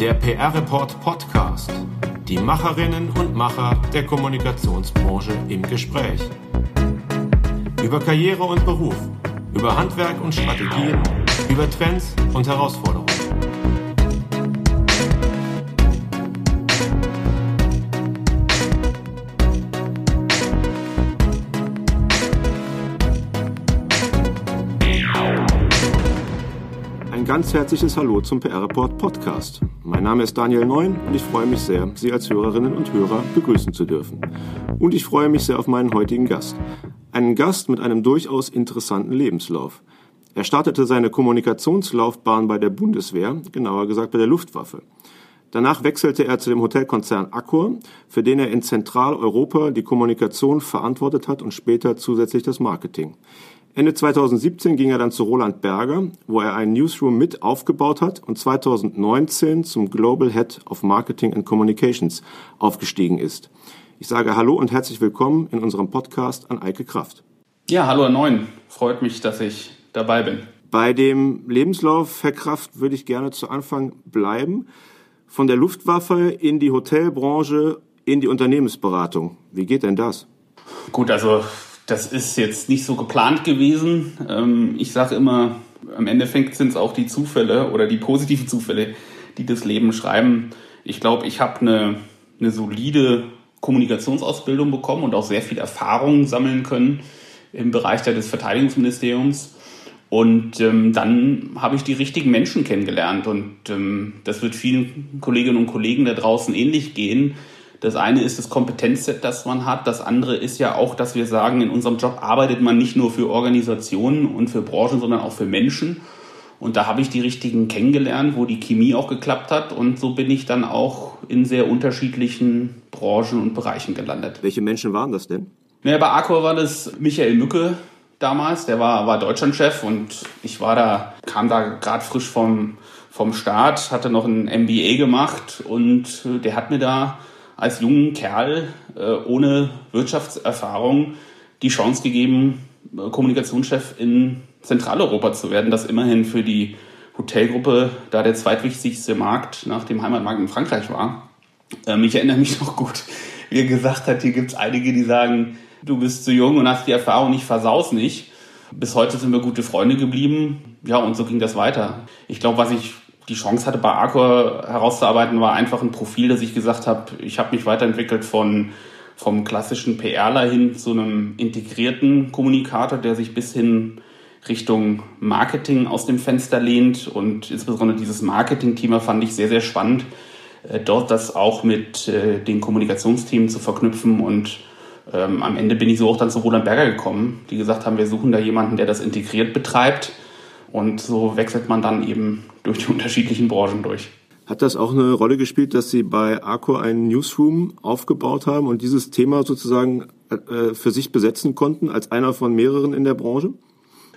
Der PR Report Podcast. Die Macherinnen und Macher der Kommunikationsbranche im Gespräch. Über Karriere und Beruf, über Handwerk und Strategien, über Trends und Herausforderungen. Ganz herzliches Hallo zum PR Report Podcast. Mein Name ist Daniel Neun und ich freue mich sehr, Sie als Hörerinnen und Hörer begrüßen zu dürfen. Und ich freue mich sehr auf meinen heutigen Gast. Einen Gast mit einem durchaus interessanten Lebenslauf. Er startete seine Kommunikationslaufbahn bei der Bundeswehr, genauer gesagt bei der Luftwaffe. Danach wechselte er zu dem Hotelkonzern Accor, für den er in Zentraleuropa die Kommunikation verantwortet hat und später zusätzlich das Marketing. Ende 2017 ging er dann zu Roland Berger, wo er einen Newsroom mit aufgebaut hat und 2019 zum Global Head of Marketing and Communications aufgestiegen ist. Ich sage Hallo und herzlich willkommen in unserem Podcast an Eike Kraft. Ja, hallo Herr Neun. Freut mich, dass ich dabei bin. Bei dem Lebenslauf, Herr Kraft, würde ich gerne zu Anfang bleiben. Von der Luftwaffe in die Hotelbranche, in die Unternehmensberatung. Wie geht denn das? Gut, also das ist jetzt nicht so geplant gewesen. Ähm, ich sage immer, am Endeffekt sind es auch die Zufälle oder die positiven Zufälle, die das Leben schreiben. Ich glaube, ich habe eine, eine solide Kommunikationsausbildung bekommen und auch sehr viel Erfahrung sammeln können im Bereich des Verteidigungsministeriums. Und ähm, dann habe ich die richtigen Menschen kennengelernt. Und ähm, das wird vielen Kolleginnen und Kollegen da draußen ähnlich gehen. Das eine ist das Kompetenzset, das man hat. Das andere ist ja auch, dass wir sagen, in unserem Job arbeitet man nicht nur für Organisationen und für Branchen, sondern auch für Menschen. Und da habe ich die richtigen kennengelernt, wo die Chemie auch geklappt hat. Und so bin ich dann auch in sehr unterschiedlichen Branchen und Bereichen gelandet. Welche Menschen waren das denn? Naja, bei Accor war das Michael Mücke damals. Der war, war Deutschlandchef und ich war da, kam da gerade frisch vom, vom Start, hatte noch ein MBA gemacht und der hat mir da als jungen Kerl äh, ohne Wirtschaftserfahrung die Chance gegeben, äh, Kommunikationschef in Zentraleuropa zu werden, das immerhin für die Hotelgruppe da der zweitwichtigste Markt nach dem Heimatmarkt in Frankreich war. Ähm, ich erinnere mich noch gut, wie er gesagt hat, hier gibt es einige, die sagen, du bist zu jung und hast die Erfahrung nicht, versaus nicht. Bis heute sind wir gute Freunde geblieben. Ja, und so ging das weiter. Ich glaube, was ich die Chance hatte, bei Arcor herauszuarbeiten, war einfach ein Profil, dass ich gesagt habe, ich habe mich weiterentwickelt von vom klassischen PRler hin zu einem integrierten Kommunikator, der sich bis hin Richtung Marketing aus dem Fenster lehnt. Und insbesondere dieses Marketing-Thema fand ich sehr, sehr spannend, äh, dort das auch mit äh, den Kommunikationsteams zu verknüpfen. Und ähm, am Ende bin ich so auch dann zu Roland Berger gekommen, die gesagt haben, wir suchen da jemanden, der das integriert betreibt. Und so wechselt man dann eben durch die unterschiedlichen Branchen durch. Hat das auch eine Rolle gespielt, dass Sie bei Arco einen Newsroom aufgebaut haben und dieses Thema sozusagen äh, für sich besetzen konnten als einer von mehreren in der Branche?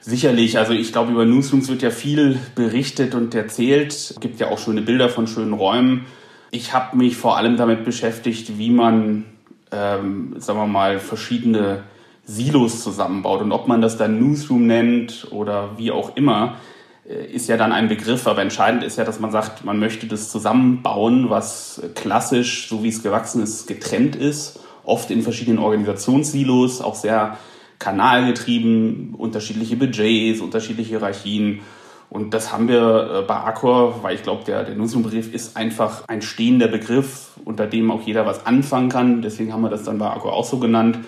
Sicherlich, also ich glaube, über Newsrooms wird ja viel berichtet und erzählt. Es gibt ja auch schöne Bilder von schönen Räumen. Ich habe mich vor allem damit beschäftigt, wie man, ähm, sagen wir mal, verschiedene Silos zusammenbaut. Und ob man das dann Newsroom nennt oder wie auch immer, ist ja dann ein Begriff, aber entscheidend ist ja, dass man sagt, man möchte das zusammenbauen, was klassisch, so wie es gewachsen ist, getrennt ist, oft in verschiedenen Organisationssilos, auch sehr kanalgetrieben, unterschiedliche Budgets, unterschiedliche Hierarchien. Und das haben wir äh, bei Accor, weil ich glaube, der, der Newsroom-Begriff ist einfach ein stehender Begriff, unter dem auch jeder was anfangen kann. Deswegen haben wir das dann bei Accor auch so genannt.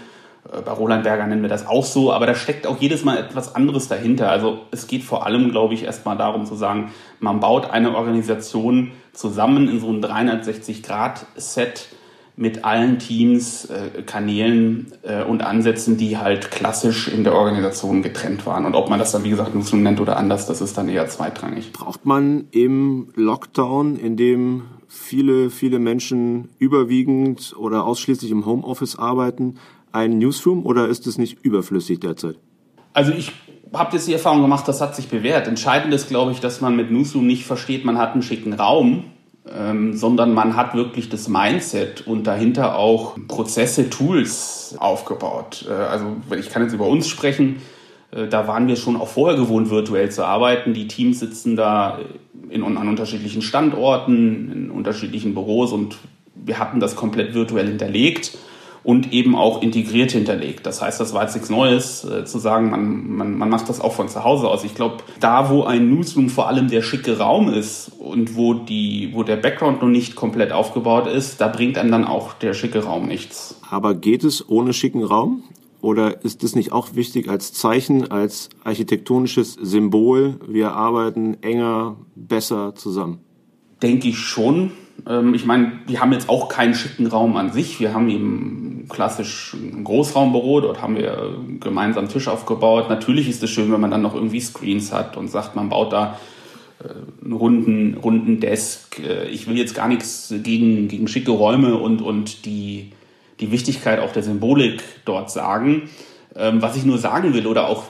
Äh, bei Roland Berger nennen wir das auch so, aber da steckt auch jedes Mal etwas anderes dahinter. Also es geht vor allem, glaube ich, erstmal darum zu sagen, man baut eine Organisation zusammen in so einem 360-Grad-Set mit allen Teams, äh, Kanälen äh, und Ansätzen, die halt klassisch in der Organisation getrennt waren. Und ob man das dann, wie gesagt, Nutzung nennt oder anders, das ist dann eher zweitrangig. Braucht man im Lockdown, in dem viele, viele Menschen überwiegend oder ausschließlich im Homeoffice arbeiten, einen Newsroom oder ist es nicht überflüssig derzeit? Also ich habe jetzt die Erfahrung gemacht, das hat sich bewährt. Entscheidend ist, glaube ich, dass man mit Newsroom nicht versteht, man hat einen schicken Raum, ähm, sondern man hat wirklich das Mindset und dahinter auch Prozesse, Tools aufgebaut. Äh, also ich kann jetzt über uns sprechen. Äh, da waren wir schon auch vorher gewohnt, virtuell zu arbeiten. Die Teams sitzen da in, an unterschiedlichen Standorten, in unterschiedlichen Büros und wir hatten das komplett virtuell hinterlegt und eben auch integriert hinterlegt. Das heißt, das war jetzt nichts Neues, äh, zu sagen, man, man, man macht das auch von zu Hause aus. Ich glaube, da, wo ein Newsroom vor allem der schicke Raum ist und wo, die, wo der Background noch nicht komplett aufgebaut ist, da bringt einem dann auch der schicke Raum nichts. Aber geht es ohne schicken Raum? Oder ist das nicht auch wichtig als Zeichen, als architektonisches Symbol? Wir arbeiten enger, besser zusammen. Denke ich schon. Ähm, ich meine, wir haben jetzt auch keinen schicken Raum an sich. Wir haben eben klassisch ein Großraumbüro, dort haben wir gemeinsam Tisch aufgebaut. Natürlich ist es schön, wenn man dann noch irgendwie Screens hat und sagt, man baut da äh, einen runden, runden Desk. Äh, ich will jetzt gar nichts gegen, gegen schicke Räume und, und die, die Wichtigkeit auch der Symbolik dort sagen. Ähm, was ich nur sagen will oder auch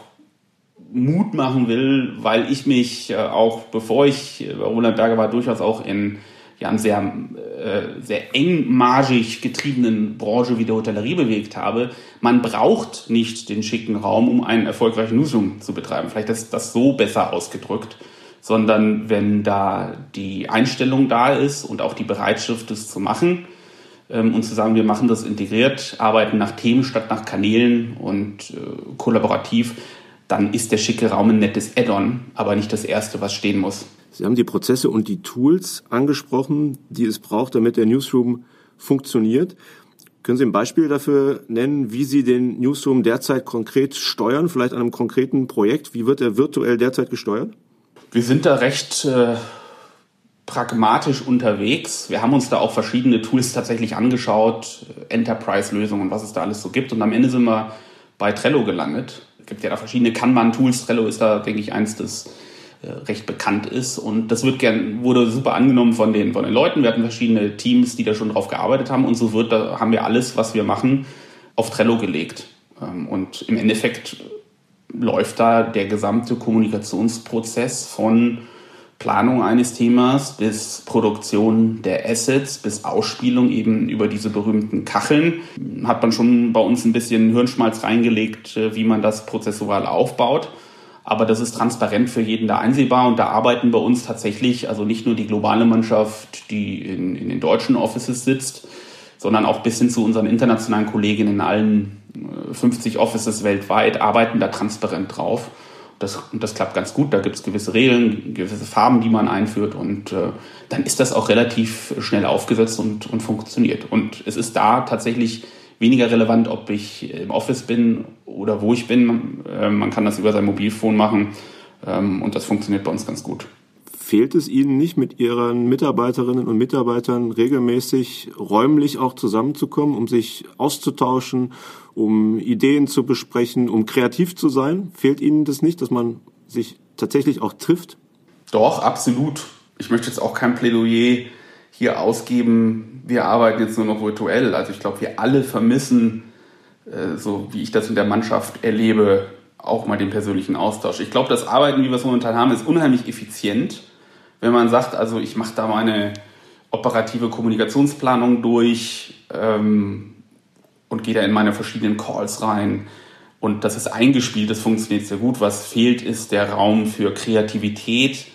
Mut machen will, weil ich mich äh, auch, bevor ich bei Roland Berger war, durchaus auch in ja, einer sehr, äh, sehr engmargig getriebenen Branche wie der Hotellerie bewegt habe. Man braucht nicht den schicken Raum, um einen erfolgreichen Newsroom zu betreiben. Vielleicht ist das so besser ausgedrückt, sondern wenn da die Einstellung da ist und auch die Bereitschaft, das zu machen, ähm, und zu sagen, wir machen das integriert, arbeiten nach Themen statt nach Kanälen und äh, kollaborativ, dann ist der schicke Raum ein nettes Add-on, aber nicht das Erste, was stehen muss. Sie haben die Prozesse und die Tools angesprochen, die es braucht, damit der Newsroom funktioniert. Können Sie ein Beispiel dafür nennen, wie Sie den Newsroom derzeit konkret steuern, vielleicht an einem konkreten Projekt? Wie wird er virtuell derzeit gesteuert? Wir sind da recht äh, pragmatisch unterwegs. Wir haben uns da auch verschiedene Tools tatsächlich angeschaut, Enterprise-Lösungen, was es da alles so gibt. Und am Ende sind wir bei Trello gelandet. Es gibt ja da verschiedene Kanban-Tools. Trello ist da, denke ich, eins des äh, recht bekannt ist. Und das wird gern, wurde super angenommen von den, von den Leuten. Wir hatten verschiedene Teams, die da schon drauf gearbeitet haben. Und so wird, da haben wir alles, was wir machen, auf Trello gelegt. Ähm, und im Endeffekt läuft da der gesamte Kommunikationsprozess von Planung eines Themas bis Produktion der Assets bis Ausspielung eben über diese berühmten Kacheln. Hat man schon bei uns ein bisschen Hirnschmalz reingelegt, äh, wie man das prozessual aufbaut. Aber das ist transparent für jeden da einsehbar und da arbeiten bei uns tatsächlich, also nicht nur die globale Mannschaft, die in, in den deutschen Offices sitzt, sondern auch bis hin zu unseren internationalen Kollegen in allen 50 äh, Offices weltweit, arbeiten da transparent drauf. Das, und das klappt ganz gut. Da gibt es gewisse Regeln, gewisse Farben, die man einführt und äh, dann ist das auch relativ schnell aufgesetzt und, und funktioniert. Und es ist da tatsächlich weniger relevant, ob ich im Office bin oder wo ich bin. Ähm, man kann das über sein Mobilfon machen ähm, und das funktioniert bei uns ganz gut. Fehlt es Ihnen nicht, mit Ihren Mitarbeiterinnen und Mitarbeitern regelmäßig räumlich auch zusammenzukommen, um sich auszutauschen, um Ideen zu besprechen, um kreativ zu sein? Fehlt Ihnen das nicht, dass man sich tatsächlich auch trifft? Doch, absolut. Ich möchte jetzt auch kein Plädoyer hier ausgeben, wir arbeiten jetzt nur noch virtuell. Also ich glaube, wir alle vermissen, äh, so wie ich das in der Mannschaft erlebe, auch mal den persönlichen Austausch. Ich glaube, das Arbeiten, wie wir es momentan haben, ist unheimlich effizient. Wenn man sagt, also ich mache da meine operative Kommunikationsplanung durch ähm, und gehe da in meine verschiedenen Calls rein. Und das ist eingespielt, das funktioniert sehr gut. Was fehlt, ist der Raum für Kreativität,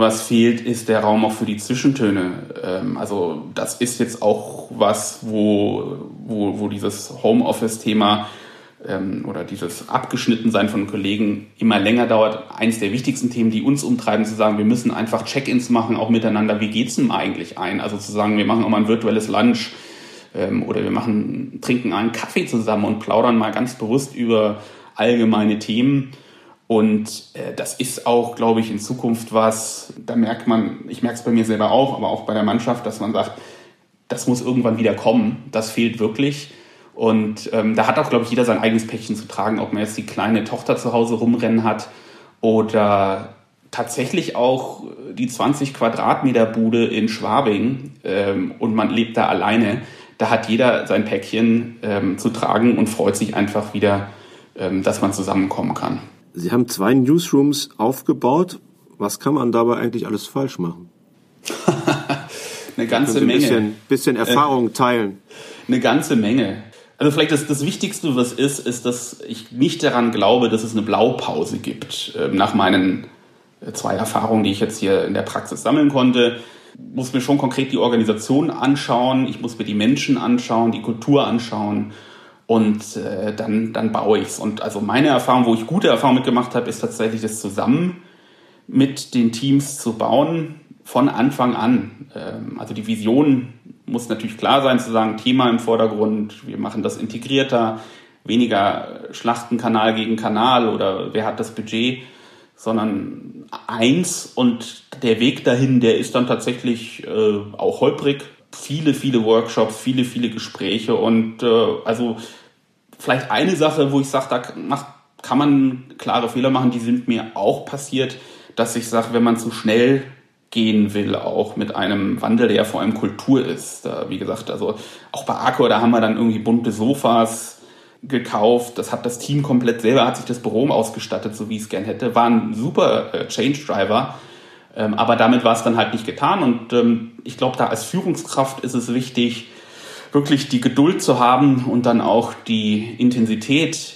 was fehlt, ist der Raum auch für die Zwischentöne. Ähm, also das ist jetzt auch was, wo, wo, wo dieses Homeoffice-Thema ähm, oder dieses Abgeschnittensein von Kollegen immer länger dauert. Eines der wichtigsten Themen, die uns umtreiben, zu sagen, wir müssen einfach Check-ins machen, auch miteinander. Wie geht's denn eigentlich ein? Also zu sagen, wir machen auch mal ein virtuelles Lunch ähm, oder wir machen, trinken einen Kaffee zusammen und plaudern mal ganz bewusst über allgemeine Themen und äh, das ist auch, glaube ich, in Zukunft was, da merkt man, ich merke es bei mir selber auch, aber auch bei der Mannschaft, dass man sagt, das muss irgendwann wieder kommen. Das fehlt wirklich. Und ähm, da hat auch, glaube ich, jeder sein eigenes Päckchen zu tragen, ob man jetzt die kleine Tochter zu Hause rumrennen hat oder tatsächlich auch die 20 Quadratmeter Bude in Schwabing ähm, und man lebt da alleine. Da hat jeder sein Päckchen ähm, zu tragen und freut sich einfach wieder, ähm, dass man zusammenkommen kann. Sie haben zwei Newsrooms aufgebaut. Was kann man dabei eigentlich alles falsch machen? eine ganze ein Menge. Bisschen, bisschen Erfahrung äh, teilen. Eine ganze Menge. Also vielleicht das, das Wichtigste, was ist, ist, dass ich nicht daran glaube, dass es eine Blaupause gibt äh, nach meinen äh, zwei Erfahrungen, die ich jetzt hier in der Praxis sammeln konnte. Muss mir schon konkret die Organisation anschauen, ich muss mir die Menschen anschauen, die Kultur anschauen und äh, dann, dann baue ich es. Und also meine Erfahrung, wo ich gute Erfahrungen mitgemacht habe, ist tatsächlich das zusammen mit den Teams zu bauen von Anfang an. Ähm, also die Vision muss natürlich klar sein, zu sagen, Thema im Vordergrund, wir machen das integrierter, weniger Schlachten Kanal gegen Kanal oder wer hat das Budget, sondern eins und der Weg dahin, der ist dann tatsächlich äh, auch holprig. Viele, viele Workshops, viele, viele Gespräche und äh, also vielleicht eine Sache, wo ich sage, da macht, kann man klare Fehler machen, die sind mir auch passiert, dass ich sage, wenn man zu schnell gehen will, auch mit einem Wandel, der ja vor allem Kultur ist. Da, wie gesagt, also auch bei Arco, da haben wir dann irgendwie bunte Sofas gekauft. Das hat das Team komplett selber, hat sich das Büro ausgestattet, so wie ich es gern hätte. War ein super äh, Change Driver. Ähm, aber damit war es dann halt nicht getan. Und ähm, ich glaube, da als Führungskraft ist es wichtig, wirklich die Geduld zu haben und dann auch die Intensität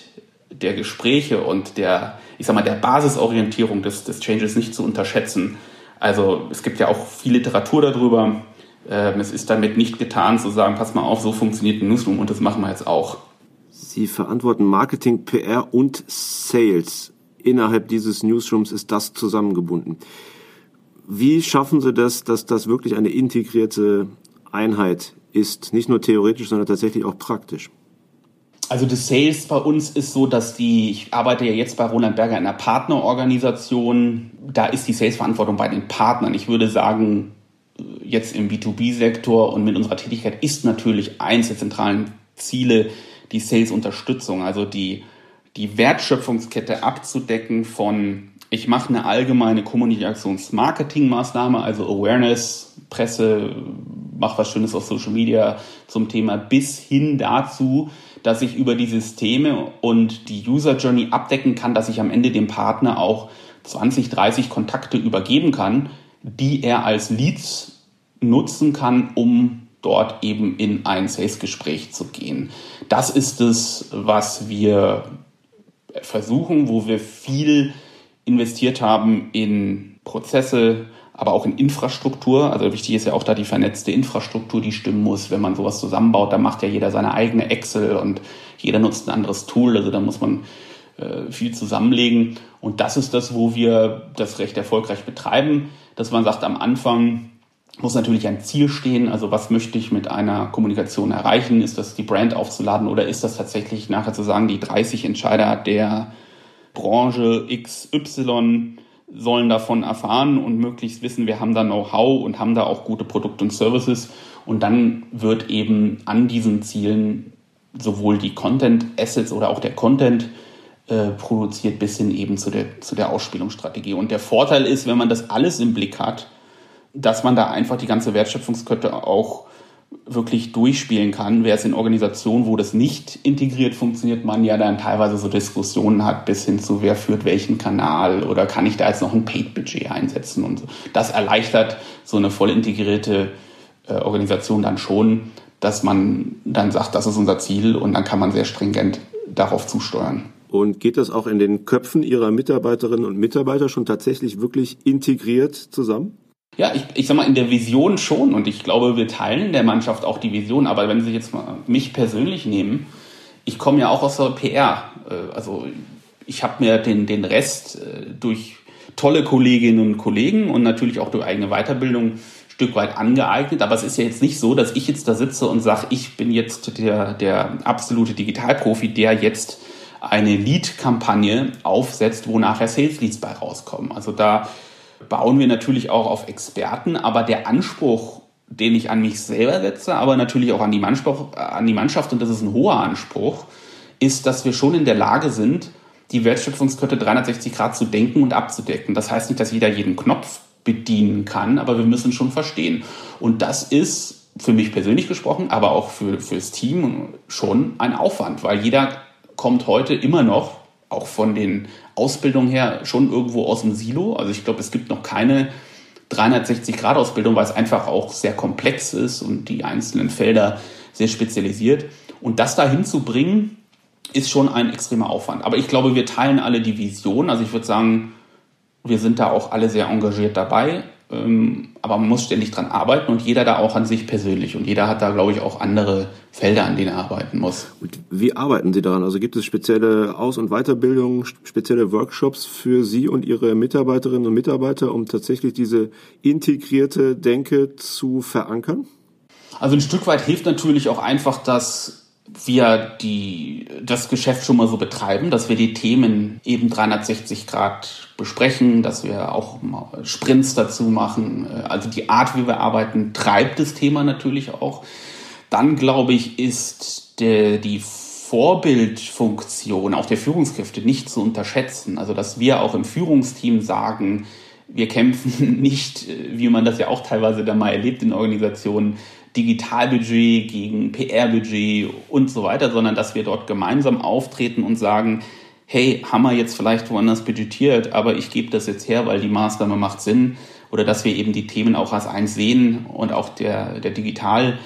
der Gespräche und der, ich sag mal, der Basisorientierung des, des Changes nicht zu unterschätzen. Also es gibt ja auch viel Literatur darüber. Ähm, es ist damit nicht getan zu sagen, pass mal auf, so funktioniert ein Newsroom und das machen wir jetzt auch. Sie verantworten Marketing, PR und Sales. Innerhalb dieses Newsrooms ist das zusammengebunden. Wie schaffen Sie das, dass das wirklich eine integrierte Einheit ist, nicht nur theoretisch, sondern tatsächlich auch praktisch? Also das Sales bei uns ist so, dass die, ich arbeite ja jetzt bei Roland Berger in einer Partnerorganisation, da ist die Sales-Verantwortung bei den Partnern. Ich würde sagen, jetzt im B2B-Sektor und mit unserer Tätigkeit ist natürlich eins der zentralen Ziele die Sales-Unterstützung, also die, die Wertschöpfungskette abzudecken von ich mache eine allgemeine Kommunikations-Marketing-Maßnahme, also Awareness, Presse, mach was Schönes auf Social Media zum Thema, bis hin dazu, dass ich über die Systeme und die User Journey abdecken kann, dass ich am Ende dem Partner auch 20, 30 Kontakte übergeben kann, die er als Leads nutzen kann, um dort eben in ein Sales-Gespräch zu gehen. Das ist es, was wir versuchen, wo wir viel investiert haben in Prozesse, aber auch in Infrastruktur. Also wichtig ist ja auch da die vernetzte Infrastruktur, die stimmen muss. Wenn man sowas zusammenbaut, da macht ja jeder seine eigene Excel und jeder nutzt ein anderes Tool. Also da muss man äh, viel zusammenlegen. Und das ist das, wo wir das recht erfolgreich betreiben, dass man sagt, am Anfang muss natürlich ein Ziel stehen. Also was möchte ich mit einer Kommunikation erreichen? Ist das die Brand aufzuladen oder ist das tatsächlich nachher zu sagen, die 30 Entscheider der Branche XY sollen davon erfahren und möglichst wissen, wir haben da Know-how und haben da auch gute Produkte und Services. Und dann wird eben an diesen Zielen sowohl die Content Assets oder auch der Content äh, produziert bis hin eben zu der, zu der Ausspielungsstrategie. Und der Vorteil ist, wenn man das alles im Blick hat, dass man da einfach die ganze Wertschöpfungskette auch wirklich durchspielen kann. Wer es in Organisationen, wo das nicht integriert funktioniert, man ja dann teilweise so Diskussionen hat, bis hin zu wer führt welchen Kanal oder kann ich da jetzt noch ein Paid-Budget einsetzen und so. Das erleichtert so eine voll integrierte äh, Organisation dann schon, dass man dann sagt, das ist unser Ziel und dann kann man sehr stringent darauf zusteuern. Und geht das auch in den Köpfen Ihrer Mitarbeiterinnen und Mitarbeiter schon tatsächlich wirklich integriert zusammen? Ja, ich, ich sag mal, in der Vision schon. Und ich glaube, wir teilen der Mannschaft auch die Vision, aber wenn Sie jetzt mal mich persönlich nehmen, ich komme ja auch aus der PR, äh, also ich habe mir den, den Rest äh, durch tolle Kolleginnen und Kollegen und natürlich auch durch eigene Weiterbildung ein Stück weit angeeignet, aber es ist ja jetzt nicht so, dass ich jetzt da sitze und sage, ich bin jetzt der, der absolute Digitalprofi, der jetzt eine Lead-Kampagne aufsetzt, wo nachher Sales-Leads bei rauskommen. Also da bauen wir natürlich auch auf Experten, aber der Anspruch, den ich an mich selber setze, aber natürlich auch an die, Mannschaft, an die Mannschaft, und das ist ein hoher Anspruch, ist, dass wir schon in der Lage sind, die Wertschöpfungskette 360 Grad zu denken und abzudecken. Das heißt nicht, dass jeder jeden Knopf bedienen kann, aber wir müssen schon verstehen. Und das ist für mich persönlich gesprochen, aber auch für, fürs Team schon ein Aufwand, weil jeder kommt heute immer noch auch von den Ausbildungen her schon irgendwo aus dem Silo. Also ich glaube, es gibt noch keine 360-Grad-Ausbildung, weil es einfach auch sehr komplex ist und die einzelnen Felder sehr spezialisiert. Und das dahin zu bringen, ist schon ein extremer Aufwand. Aber ich glaube, wir teilen alle die Vision. Also ich würde sagen, Wir sind da auch alle sehr engagiert dabei. Ähm, aber man muss ständig dran arbeiten und jeder da auch an sich persönlich. Und jeder hat da, glaube ich, auch andere Felder, an denen er arbeiten muss. Und wie arbeiten Sie daran? Also gibt es spezielle Aus- und Weiterbildungen, spezielle Workshops für Sie und Ihre Mitarbeiterinnen und Mitarbeiter, um tatsächlich diese integrierte Denke zu verankern? Also ein Stück weit hilft natürlich auch einfach, dass wir die, das Geschäft schon mal so betreiben, dass wir die Themen eben 360 Grad besprechen, dass wir auch Sprints dazu machen. Also die Art, wie wir arbeiten, treibt das Thema natürlich auch. Dann glaube ich, ist die Vorbildfunktion auch der Führungskräfte nicht zu unterschätzen. Also dass wir auch im Führungsteam sagen, wir kämpfen nicht, wie man das ja auch teilweise da mal erlebt in Organisationen, Digitalbudget gegen PR-Budget und so weiter, sondern dass wir dort gemeinsam auftreten und sagen, hey, haben wir jetzt vielleicht woanders budgetiert, aber ich gebe das jetzt her, weil die Maßnahme macht Sinn. Oder dass wir eben die Themen auch als eins sehen und auch der, der Digital,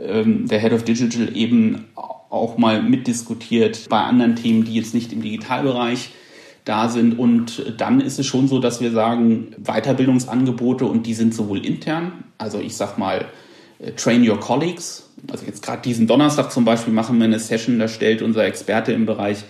ähm, der Head of Digital eben auch mal mitdiskutiert bei anderen Themen, die jetzt nicht im Digitalbereich da sind. Und dann ist es schon so, dass wir sagen, Weiterbildungsangebote und die sind sowohl intern, also ich sag mal, äh, Train Your Colleagues. Also jetzt gerade diesen Donnerstag zum Beispiel machen wir eine Session, da stellt unser Experte im Bereich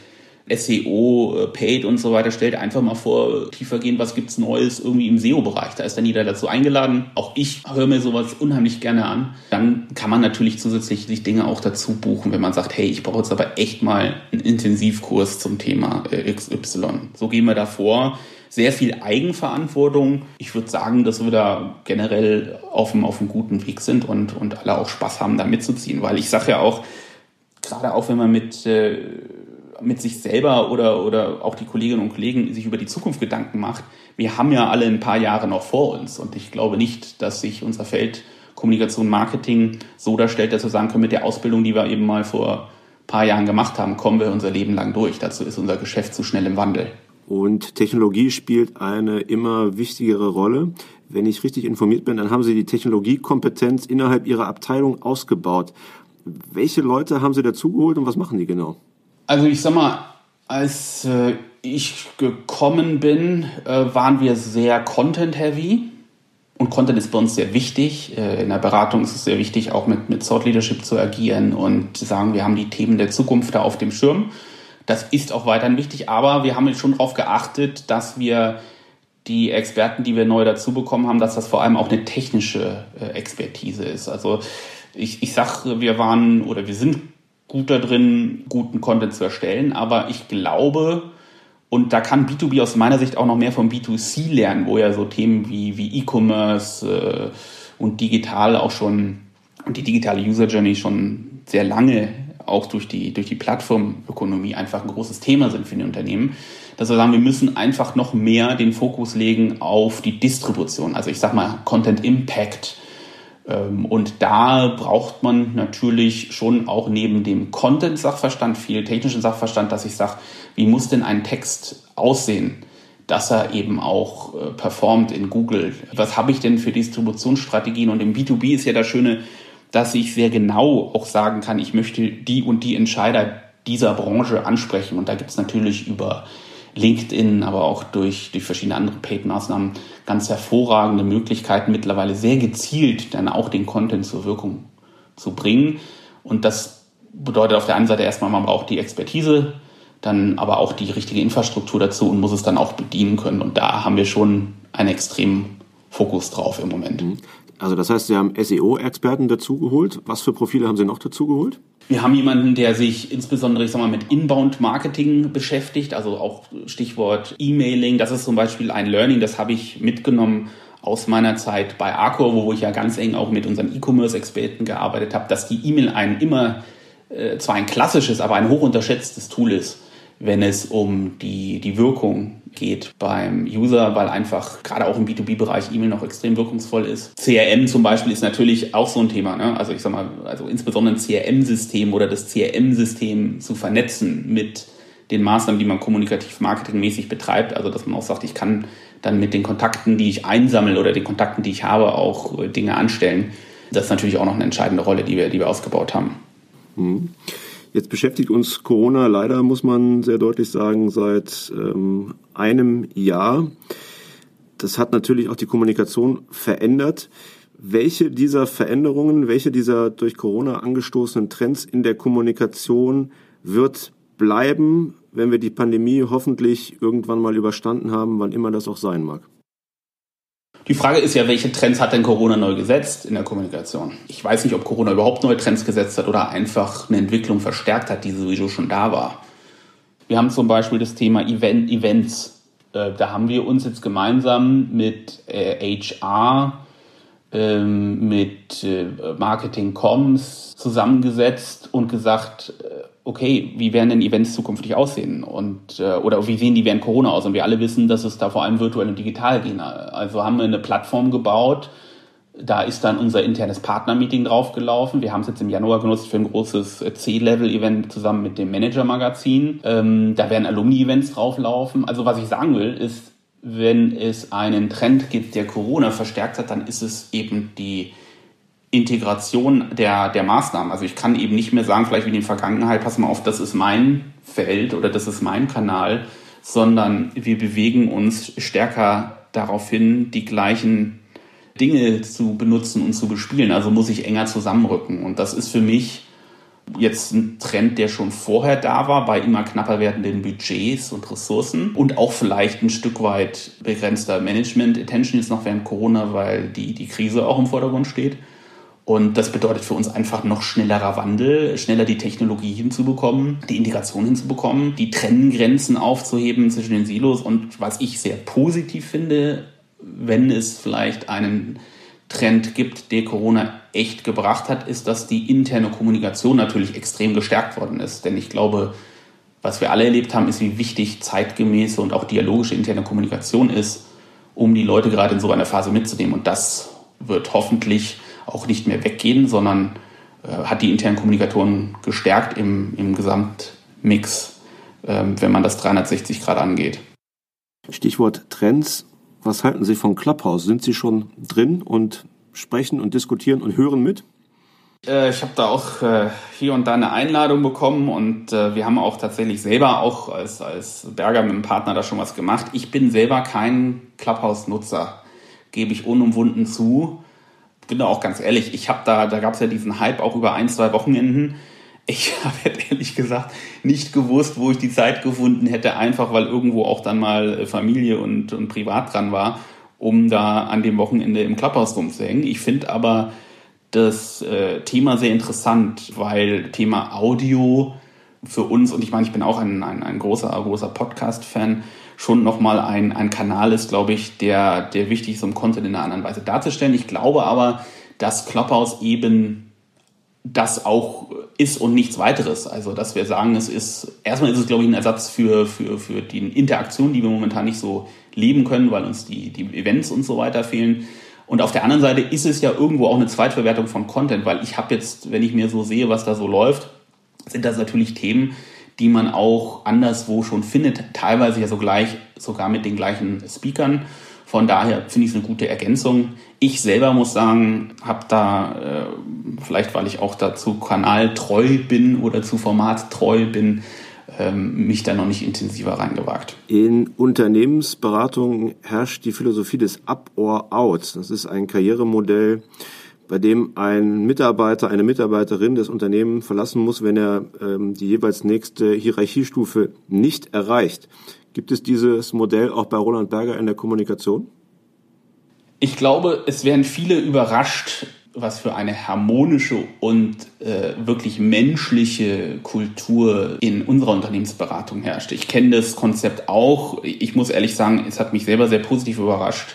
SEO, äh, Paid und so weiter, stellt einfach mal vor, tiefer gehen, was gibt's Neues irgendwie im SEO-Bereich. Da ist dann jeder dazu eingeladen. Auch ich höre mir sowas unheimlich gerne an. Dann kann man natürlich zusätzlich Dinge auch dazu buchen, wenn man sagt, hey, ich brauche jetzt aber echt mal einen Intensivkurs zum Thema äh, XY. So gehen wir da vor sehr viel Eigenverantwortung. Ich würde sagen, dass wir da generell auf einem, auf einem guten Weg sind und, und alle auch Spaß haben, da mitzuziehen. Weil ich sage ja auch, gerade auch wenn man mit, äh, mit sich selber oder, oder auch die Kolleginnen und Kollegen sich über die Zukunft Gedanken macht, wir haben ja alle ein paar Jahre noch vor uns. Und ich glaube nicht, dass sich unser Feld Kommunikation, Marketing so darstellt, dass wir sagen können, mit der Ausbildung, die wir eben mal vor ein paar Jahren gemacht haben, kommen wir unser Leben lang durch. Dazu ist unser Geschäft zu schnell im Wandel. Und Technologie spielt eine immer wichtigere Rolle. Wenn ich richtig informiert bin, dann haben Sie die Technologiekompetenz innerhalb Ihrer Abteilung ausgebaut. Welche Leute haben Sie dazugeholt und was machen die genau? Also ich sag mal, als äh, ich gekommen bin, äh, waren wir sehr content-heavy. Und Content ist bei uns sehr wichtig. Äh, in der Beratung ist es sehr wichtig, auch mit, mit Thought Leadership zu agieren und zu sagen, wir haben die Themen der Zukunft da auf dem Schirm. Das ist auch weiterhin wichtig, aber wir haben jetzt schon darauf geachtet, dass wir die Experten, die wir neu dazu bekommen haben, dass das vor allem auch eine technische Expertise ist. Also ich, ich sage, wir waren oder wir sind gut da drin, guten Content zu erstellen, aber ich glaube, und da kann B2B aus meiner Sicht auch noch mehr vom B2C lernen, wo ja so Themen wie, wie E-Commerce äh, und digital auch schon und die digitale User Journey schon sehr lange auch durch die, durch die Plattformökonomie einfach ein großes Thema sind für die Unternehmen, dass wir sagen, wir müssen einfach noch mehr den Fokus legen auf die Distribution. Also ich sag mal Content Impact. Ähm, und da braucht man natürlich schon auch neben dem Content-Sachverstand viel technischen Sachverstand, dass ich sage, wie muss denn ein Text aussehen? dass er eben auch äh, performt in Google. Was habe ich denn für Distributionsstrategien? Und im B2B ist ja das Schöne, dass ich sehr genau auch sagen kann, ich möchte die und die Entscheider dieser Branche ansprechen. Und da gibt es natürlich über LinkedIn, aber auch durch, durch verschiedene andere Paid-Maßnahmen ganz hervorragende Möglichkeiten, mittlerweile sehr gezielt dann auch den Content zur Wirkung zu bringen. Und das bedeutet auf der einen Seite erstmal, man braucht die Expertise, dann aber auch die richtige Infrastruktur dazu und muss es dann auch bedienen können. Und da haben wir schon einen extremen Fokus drauf im Moment. Also das heißt, Sie haben SEO-Experten dazugeholt. Was für Profile haben Sie noch dazugeholt? Wir haben jemanden, der sich insbesondere, ich sag mal, mit Inbound-Marketing beschäftigt, also auch Stichwort E-Mailing. Das ist zum Beispiel ein Learning, das habe ich mitgenommen aus meiner Zeit bei Arcor, wo ich ja ganz eng auch mit unseren E-Commerce-Experten gearbeitet habe, dass die E-Mail ein immer äh, zwar ein klassisches, aber ein hoch unterschätztes Tool ist, wenn es um die, die Wirkung geht beim User, weil einfach gerade auch im B2B-Bereich E-Mail noch extrem wirkungsvoll ist. CRM zum Beispiel ist natürlich auch so ein Thema. Ne? Also ich sag mal, also insbesondere ein CRM-System oder das CRM-System zu vernetzen mit den Maßnahmen, die man kommunikativ marketingmäßig betreibt. Also dass man auch sagt, ich kann dann mit den Kontakten, die ich einsammle oder den Kontakten, die ich habe, auch äh, Dinge anstellen. Das ist natürlich auch noch eine entscheidende Rolle, die wir, die wir ausgebaut haben. Mhm. Jetzt beschäftigt uns Corona leider, muss man sehr deutlich sagen, seit ähm, einem Jahr. Das hat natürlich auch die Kommunikation verändert. Welche dieser Veränderungen, welche dieser durch Corona angestoßenen Trends in der Kommunikation wird bleiben, wenn wir die Pandemie hoffentlich irgendwann mal überstanden haben, wann immer das auch sein mag? Die Frage ist ja, welche Trends hat denn Corona neu gesetzt in der Kommunikation? Ich weiß nicht, ob Corona überhaupt neue Trends gesetzt hat oder einfach eine Entwicklung verstärkt hat, die sowieso schon da war. Wir haben zum Beispiel das Thema Event, Events. Äh, da haben wir uns jetzt gemeinsam mit HR, äh, ähm, mit äh, Marketing Comms zusammengesetzt und gesagt, okay, wie werden denn Events zukünftig aussehen? Und, äh, oder wie sehen die während Corona aus? Und wir alle wissen, dass es da vor allem virtuell und digital gehen. Also haben wir eine Plattform gebaut. Da ist dann unser internes Partner-Meeting draufgelaufen. Wir haben es jetzt im Januar genutzt für ein großes C-Level-Event zusammen mit dem Manager-Magazin. Ähm, da werden Alumni-Events drauflaufen. Also was ich sagen will, ist, wenn es einen Trend gibt, der Corona verstärkt hat, dann ist es eben die Integration der, der Maßnahmen. Also ich kann eben nicht mehr sagen, vielleicht wie in der Vergangenheit, pass mal auf, das ist mein Feld oder das ist mein Kanal, sondern wir bewegen uns stärker darauf hin, die gleichen Dinge zu benutzen und zu bespielen. Also muss ich enger zusammenrücken. Und das ist für mich jetzt ein Trend, der schon vorher da war, bei immer knapper werdenden Budgets und Ressourcen und auch vielleicht ein Stück weit begrenzter Management Attention jetzt noch während Corona, weil die, die Krise auch im Vordergrund steht. Und das bedeutet für uns einfach noch schnellerer Wandel, schneller die Technologie hinzubekommen, die Integration hinzubekommen, die Trennengrenzen aufzuheben zwischen den Silos. Und was ich sehr positiv finde, wenn es vielleicht einen Trend gibt, der Corona echt gebracht hat, ist, dass die interne Kommunikation natürlich extrem gestärkt worden ist. Denn ich glaube, was wir alle erlebt haben, ist, wie wichtig zeitgemäße und auch dialogische interne Kommunikation ist, um die Leute gerade in so einer Phase mitzunehmen. Und das wird hoffentlich auch nicht mehr weggehen, sondern äh, hat die internen Kommunikatoren gestärkt im, im Gesamtmix, äh, wenn man das 360 Grad angeht. Stichwort Trends. Was halten Sie von Clubhouse? Sind Sie schon drin und sprechen und diskutieren und hören mit? Äh, ich habe da auch äh, hier und da eine Einladung bekommen und äh, wir haben auch tatsächlich selber auch als, als Berger mit dem Partner da schon was gemacht. Ich bin selber kein Clubhouse-Nutzer, gebe ich unumwunden zu bin da auch ganz ehrlich, ich habe da, da gab es ja diesen Hype auch über ein, zwei Wochenenden. Ich habe ehrlich gesagt nicht gewusst, wo ich die Zeit gefunden hätte, einfach weil irgendwo auch dann mal äh, Familie und, und privat dran war, um da an dem Wochenende im Clubhouse rumzuhängen. Ich finde aber das äh, Thema sehr interessant, weil Thema Audio für uns, und ich meine, ich bin auch ein, ein, ein großer, großer Podcast-Fan, schon nochmal ein, ein Kanal ist, glaube ich, der, der wichtig ist, um Content in einer anderen Weise darzustellen. Ich glaube aber, dass Clubhouse eben das auch ist und nichts weiteres. Also, dass wir sagen, es ist, erstmal ist es, glaube ich, ein Ersatz für, für, für die Interaktion, die wir momentan nicht so leben können, weil uns die, die Events und so weiter fehlen. Und auf der anderen Seite ist es ja irgendwo auch eine Zweitverwertung von Content, weil ich habe jetzt, wenn ich mir so sehe, was da so läuft, sind das natürlich Themen, die man auch anderswo schon findet, teilweise ja sogleich, sogar mit den gleichen Speakern. Von daher finde ich es eine gute Ergänzung. Ich selber muss sagen, habe da, äh, vielleicht weil ich auch dazu kanaltreu bin oder zu formattreu bin, ähm, mich da noch nicht intensiver reingewagt. In Unternehmensberatung herrscht die Philosophie des Up or Out. Das ist ein Karrieremodell, bei dem ein Mitarbeiter, eine Mitarbeiterin das Unternehmen verlassen muss, wenn er ähm, die jeweils nächste Hierarchiestufe nicht erreicht. Gibt es dieses Modell auch bei Roland Berger in der Kommunikation? Ich glaube, es werden viele überrascht, was für eine harmonische und äh, wirklich menschliche Kultur in unserer Unternehmensberatung herrscht. Ich kenne das Konzept auch. Ich muss ehrlich sagen, es hat mich selber sehr positiv überrascht,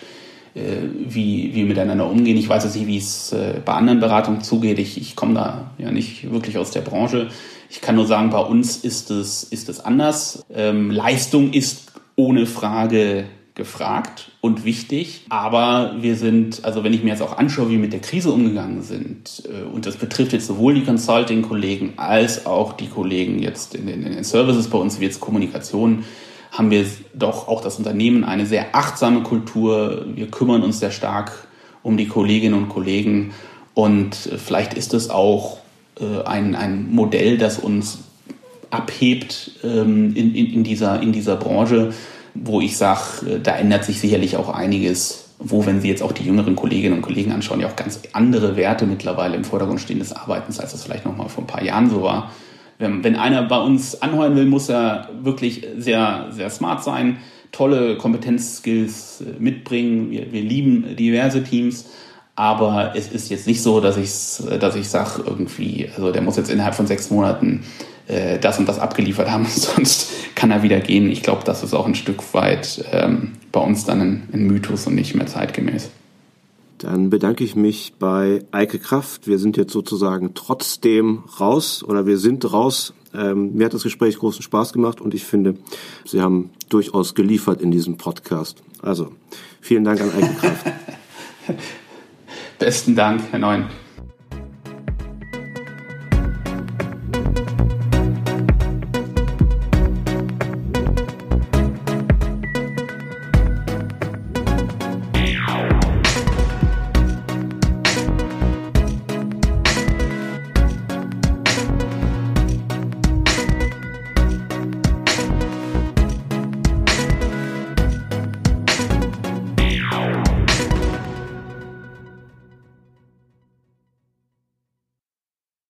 wie wir miteinander umgehen. Ich weiß jetzt nicht, wie es äh, bei anderen Beratungen zugeht. Ich, ich komme da ja nicht wirklich aus der Branche. Ich kann nur sagen, bei uns ist es, ist es anders. Ähm, Leistung ist ohne Frage gefragt und wichtig. Aber wir sind, also wenn ich mir jetzt auch anschaue, wie wir mit der Krise umgegangen sind, äh, und das betrifft jetzt sowohl die Consulting-Kollegen als auch die Kollegen jetzt in den, in den Services bei uns, wie jetzt Kommunikation, haben wir doch auch das Unternehmen eine sehr achtsame Kultur. Wir kümmern uns sehr stark um die Kolleginnen und Kollegen. Und vielleicht ist es auch äh, ein, ein Modell, das uns abhebt ähm, in, in, in, dieser, in dieser Branche, wo ich sage, da ändert sich sicherlich auch einiges wo, wenn Sie jetzt auch die jüngeren Kolleginnen und Kollegen anschauen, ja auch ganz andere Werte mittlerweile im Vordergrund stehen des Arbeitens, als das vielleicht noch mal vor ein paar Jahren so war. Wenn, wenn einer bei uns anheuern will, muss er wirklich sehr, sehr smart sein, tolle Kompetenzskills äh, mitbringen. Wir, wir lieben diverse Teams. Aber es ist jetzt nicht so, dass ich, dass ich sage, irgendwie, also der muss jetzt innerhalb von sechs Monaten äh, das und das abgeliefert haben, sonst kann er wieder gehen. Ich glaube, das ist auch ein Stück weit ähm, bei uns dann ein, ein Mythos und nicht mehr zeitgemäß. Dann bedanke ich mich bei Eike Kraft. Wir sind jetzt sozusagen trotzdem raus oder wir sind raus. Ähm, mir hat das Gespräch großen Spaß gemacht und ich finde, Sie haben durchaus geliefert in diesem Podcast. Also vielen Dank an Eike Kraft. Besten Dank, Herr Neuen.